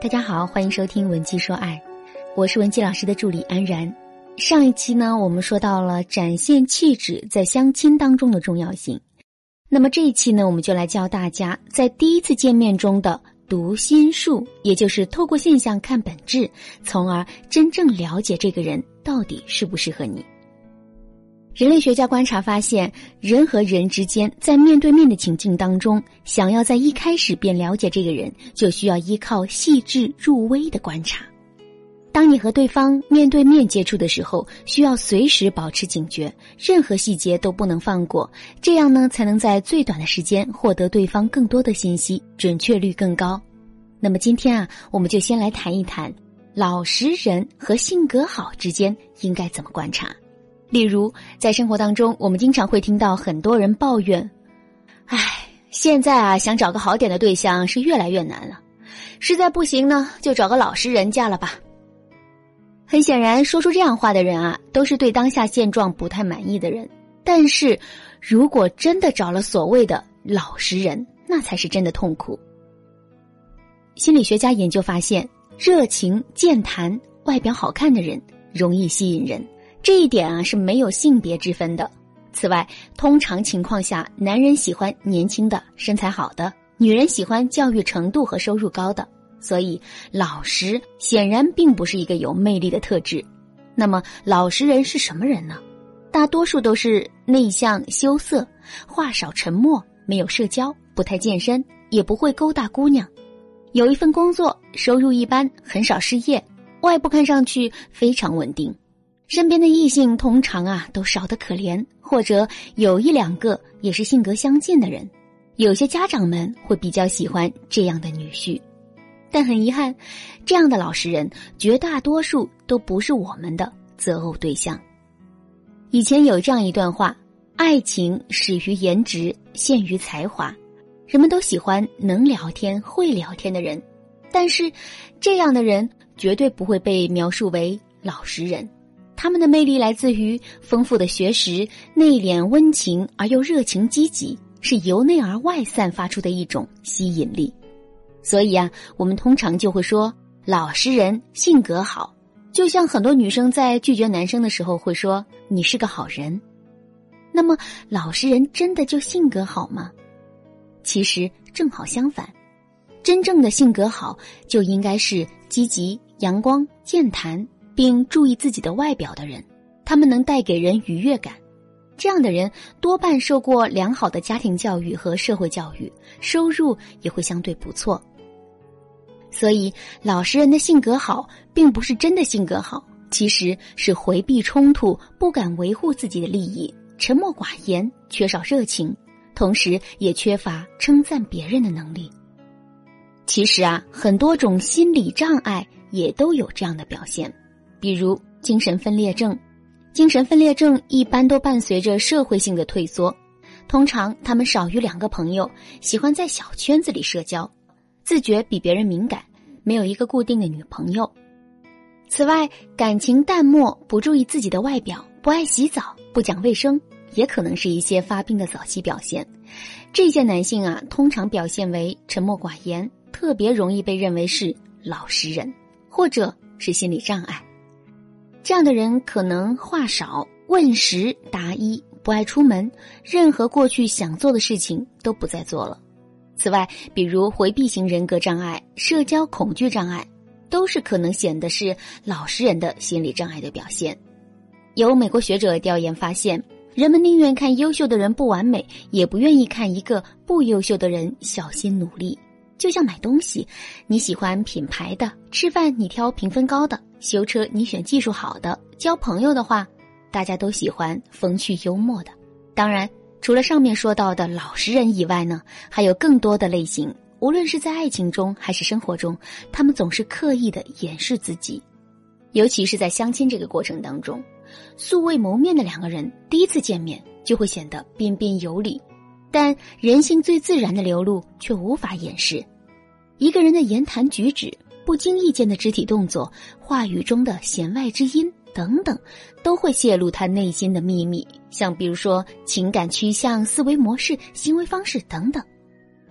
大家好，欢迎收听文姬说爱，我是文姬老师的助理安然。上一期呢，我们说到了展现气质在相亲当中的重要性。那么这一期呢，我们就来教大家在第一次见面中的读心术，也就是透过现象看本质，从而真正了解这个人到底适不适合你。人类学家观察发现，人和人之间在面对面的情境当中，想要在一开始便了解这个人，就需要依靠细致入微的观察。当你和对方面对面接触的时候，需要随时保持警觉，任何细节都不能放过，这样呢，才能在最短的时间获得对方更多的信息，准确率更高。那么今天啊，我们就先来谈一谈，老实人和性格好之间应该怎么观察。例如，在生活当中，我们经常会听到很多人抱怨：“唉，现在啊，想找个好点的对象是越来越难了，实在不行呢，就找个老实人嫁了吧。”很显然，说出这样话的人啊，都是对当下现状不太满意的人。但是，如果真的找了所谓的老实人，那才是真的痛苦。心理学家研究发现，热情、健谈、外表好看的人容易吸引人。这一点啊是没有性别之分的。此外，通常情况下，男人喜欢年轻的、身材好的，女人喜欢教育程度和收入高的。所以，老实显然并不是一个有魅力的特质。那么，老实人是什么人呢？大多数都是内向、羞涩、话少、沉默，没有社交，不太健身，也不会勾搭姑娘，有一份工作，收入一般，很少失业，外部看上去非常稳定。身边的异性通常啊都少得可怜，或者有一两个也是性格相近的人。有些家长们会比较喜欢这样的女婿，但很遗憾，这样的老实人绝大多数都不是我们的择偶对象。以前有这样一段话：爱情始于颜值，陷于才华。人们都喜欢能聊天、会聊天的人，但是这样的人绝对不会被描述为老实人。他们的魅力来自于丰富的学识、内敛温情而又热情积极，是由内而外散发出的一种吸引力。所以啊，我们通常就会说老实人性格好，就像很多女生在拒绝男生的时候会说你是个好人。那么，老实人真的就性格好吗？其实正好相反，真正的性格好就应该是积极、阳光、健谈。并注意自己的外表的人，他们能带给人愉悦感。这样的人多半受过良好的家庭教育和社会教育，收入也会相对不错。所以，老实人的性格好，并不是真的性格好，其实是回避冲突，不敢维护自己的利益，沉默寡言，缺少热情，同时也缺乏称赞别人的能力。其实啊，很多种心理障碍也都有这样的表现。比如精神分裂症，精神分裂症一般都伴随着社会性的退缩，通常他们少于两个朋友，喜欢在小圈子里社交，自觉比别人敏感，没有一个固定的女朋友。此外，感情淡漠，不注意自己的外表，不爱洗澡，不讲卫生，也可能是一些发病的早期表现。这些男性啊，通常表现为沉默寡言，特别容易被认为是老实人，或者是心理障碍。这样的人可能话少、问实答一，不爱出门，任何过去想做的事情都不再做了。此外，比如回避型人格障碍、社交恐惧障碍，都是可能显得是老实人的心理障碍的表现。有美国学者调研发现，人们宁愿看优秀的人不完美，也不愿意看一个不优秀的人小心努力。就像买东西，你喜欢品牌的；吃饭你挑评分高的。修车，你选技术好的；交朋友的话，大家都喜欢风趣幽默的。当然，除了上面说到的老实人以外呢，还有更多的类型。无论是在爱情中还是生活中，他们总是刻意的掩饰自己，尤其是在相亲这个过程当中，素未谋面的两个人第一次见面就会显得彬彬有礼，但人性最自然的流露却无法掩饰。一个人的言谈举止。不经意间的肢体动作、话语中的弦外之音等等，都会泄露他内心的秘密。像比如说情感趋向、思维模式、行为方式等等。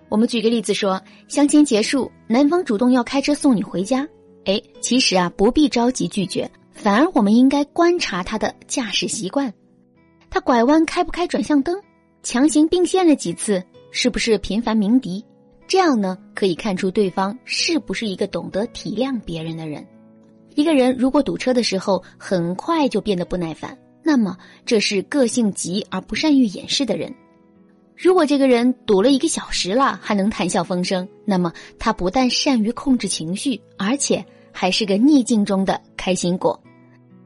我们举个例子说，相亲结束，男方主动要开车送你回家，哎，其实啊不必着急拒绝，反而我们应该观察他的驾驶习惯，他拐弯开不开转向灯，强行并线了几次，是不是频繁鸣笛？这样呢可以看出对方是不是一个懂得体谅别人的人。一个人如果堵车的时候很快就变得不耐烦，那么这是个性急而不善于掩饰的人。如果这个人堵了一个小时了还能谈笑风生，那么他不但善于控制情绪，而且还是个逆境中的开心果。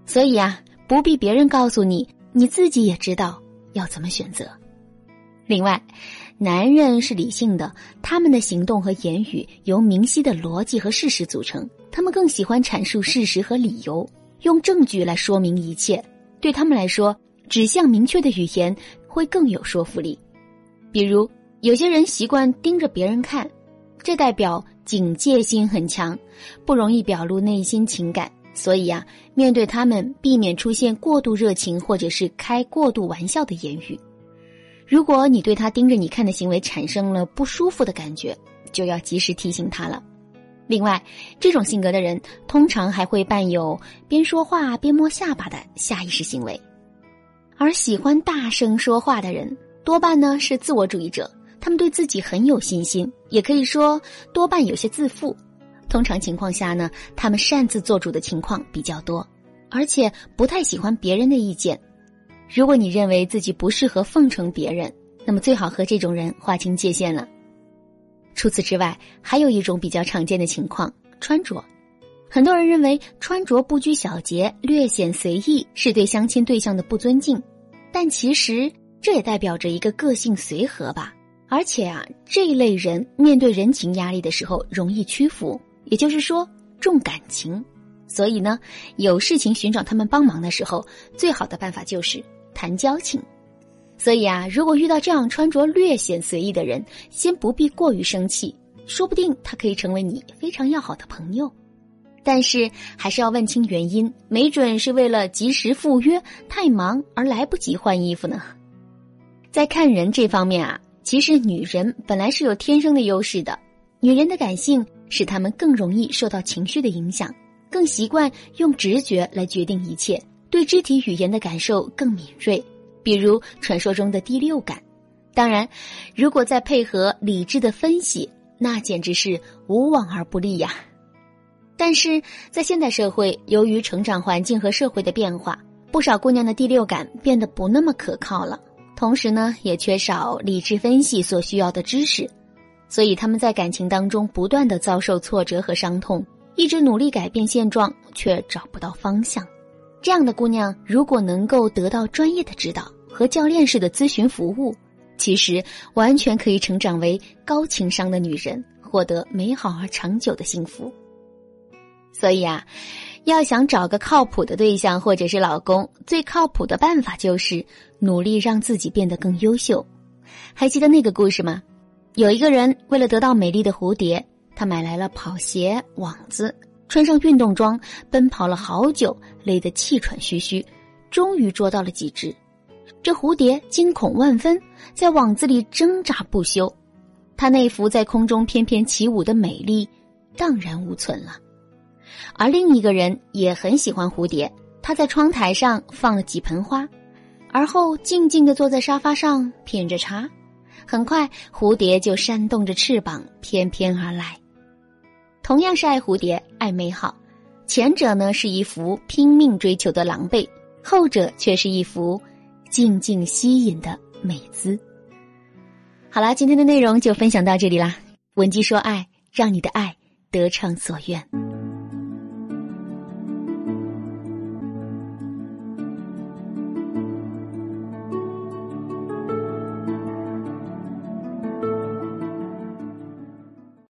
所以啊，不必别人告诉你，你自己也知道要怎么选择。另外，男人是理性的，他们的行动和言语由明晰的逻辑和事实组成，他们更喜欢阐述事实和理由，用证据来说明一切。对他们来说，指向明确的语言会更有说服力。比如，有些人习惯盯着别人看，这代表警戒心很强，不容易表露内心情感。所以啊，面对他们，避免出现过度热情或者是开过度玩笑的言语。如果你对他盯着你看的行为产生了不舒服的感觉，就要及时提醒他了。另外，这种性格的人通常还会伴有边说话边摸下巴的下意识行为，而喜欢大声说话的人。多半呢是自我主义者，他们对自己很有信心，也可以说多半有些自负。通常情况下呢，他们擅自做主的情况比较多，而且不太喜欢别人的意见。如果你认为自己不适合奉承别人，那么最好和这种人划清界限了。除此之外，还有一种比较常见的情况——穿着。很多人认为穿着不拘小节、略显随意是对相亲对象的不尊敬，但其实。这也代表着一个个性随和吧，而且啊，这一类人面对人情压力的时候容易屈服，也就是说重感情，所以呢，有事情寻找他们帮忙的时候，最好的办法就是谈交情。所以啊，如果遇到这样穿着略显随意的人，先不必过于生气，说不定他可以成为你非常要好的朋友，但是还是要问清原因，没准是为了及时赴约，太忙而来不及换衣服呢。在看人这方面啊，其实女人本来是有天生的优势的。女人的感性使她们更容易受到情绪的影响，更习惯用直觉来决定一切，对肢体语言的感受更敏锐。比如传说中的第六感。当然，如果再配合理智的分析，那简直是无往而不利呀。但是在现代社会，由于成长环境和社会的变化，不少姑娘的第六感变得不那么可靠了。同时呢，也缺少理智分析所需要的知识，所以他们在感情当中不断的遭受挫折和伤痛，一直努力改变现状，却找不到方向。这样的姑娘，如果能够得到专业的指导和教练式的咨询服务，其实完全可以成长为高情商的女人，获得美好而长久的幸福。所以啊。要想找个靠谱的对象或者是老公，最靠谱的办法就是努力让自己变得更优秀。还记得那个故事吗？有一个人为了得到美丽的蝴蝶，他买来了跑鞋、网子，穿上运动装，奔跑了好久，累得气喘吁吁，终于捉到了几只。这蝴蝶惊恐万分，在网子里挣扎不休，它那幅在空中翩翩起舞的美丽荡然无存了。而另一个人也很喜欢蝴蝶，他在窗台上放了几盆花，而后静静地坐在沙发上品着茶。很快，蝴蝶就扇动着翅膀翩翩而来。同样是爱蝴蝶、爱美好，前者呢是一幅拼命追求的狼狈，后者却是一幅静静吸引的美姿。好啦，今天的内容就分享到这里啦。文姬说爱，让你的爱得偿所愿。